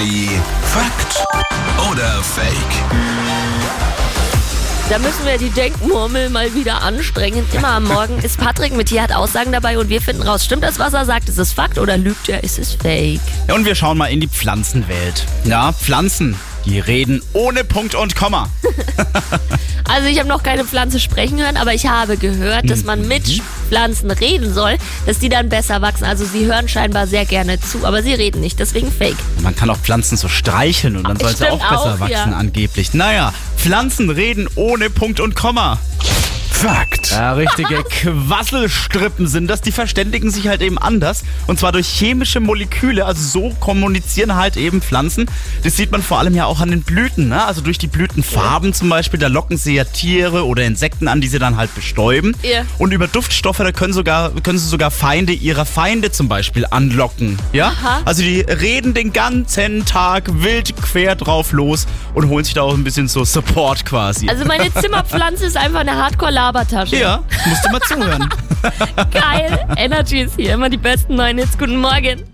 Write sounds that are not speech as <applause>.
Energy Fakt oder Fake? Da müssen wir die Denkmurmel mal wieder anstrengen. Immer am Morgen ist Patrick mit hier, hat Aussagen dabei und wir finden raus, stimmt das, was er sagt? Ist es Fakt oder lügt er? Ist es Fake? Ja, und wir schauen mal in die Pflanzenwelt. Ja, Pflanzen, die reden ohne Punkt und Komma. <laughs> Also ich habe noch keine Pflanze sprechen hören, aber ich habe gehört, dass man mit Mhm. Pflanzen reden soll, dass die dann besser wachsen. Also sie hören scheinbar sehr gerne zu, aber sie reden nicht, deswegen Fake. Man kann auch Pflanzen so streicheln und dann soll sie auch besser auch, wachsen ja. angeblich. Naja, Pflanzen reden ohne Punkt und Komma. Fakt. Ja, richtige <laughs> Quasselstrippen sind das. Die verständigen sich halt eben anders. Und zwar durch chemische Moleküle. Also so kommunizieren halt eben Pflanzen. Das sieht man vor allem ja auch an den Blüten. Ne? Also durch die Blütenfarben zum Beispiel. Da locken sie ja Tiere oder Insekten an, die sie dann halt bestäuben. Ja. Und über Duftstoffe, da können, sogar, können sie sogar Feinde ihrer Feinde zum Beispiel anlocken. Ja? Aha. Also die reden den ganzen Tag wild quer drauf los und holen sich da auch ein bisschen so Support quasi. Also meine <laughs> Zimmerpflanze ist einfach eine Hardcore-Labertasche. ja, musst du mal zuhören. <laughs> Geil. Energy ist hier, immer die besten neuen Hits. Guten Morgen.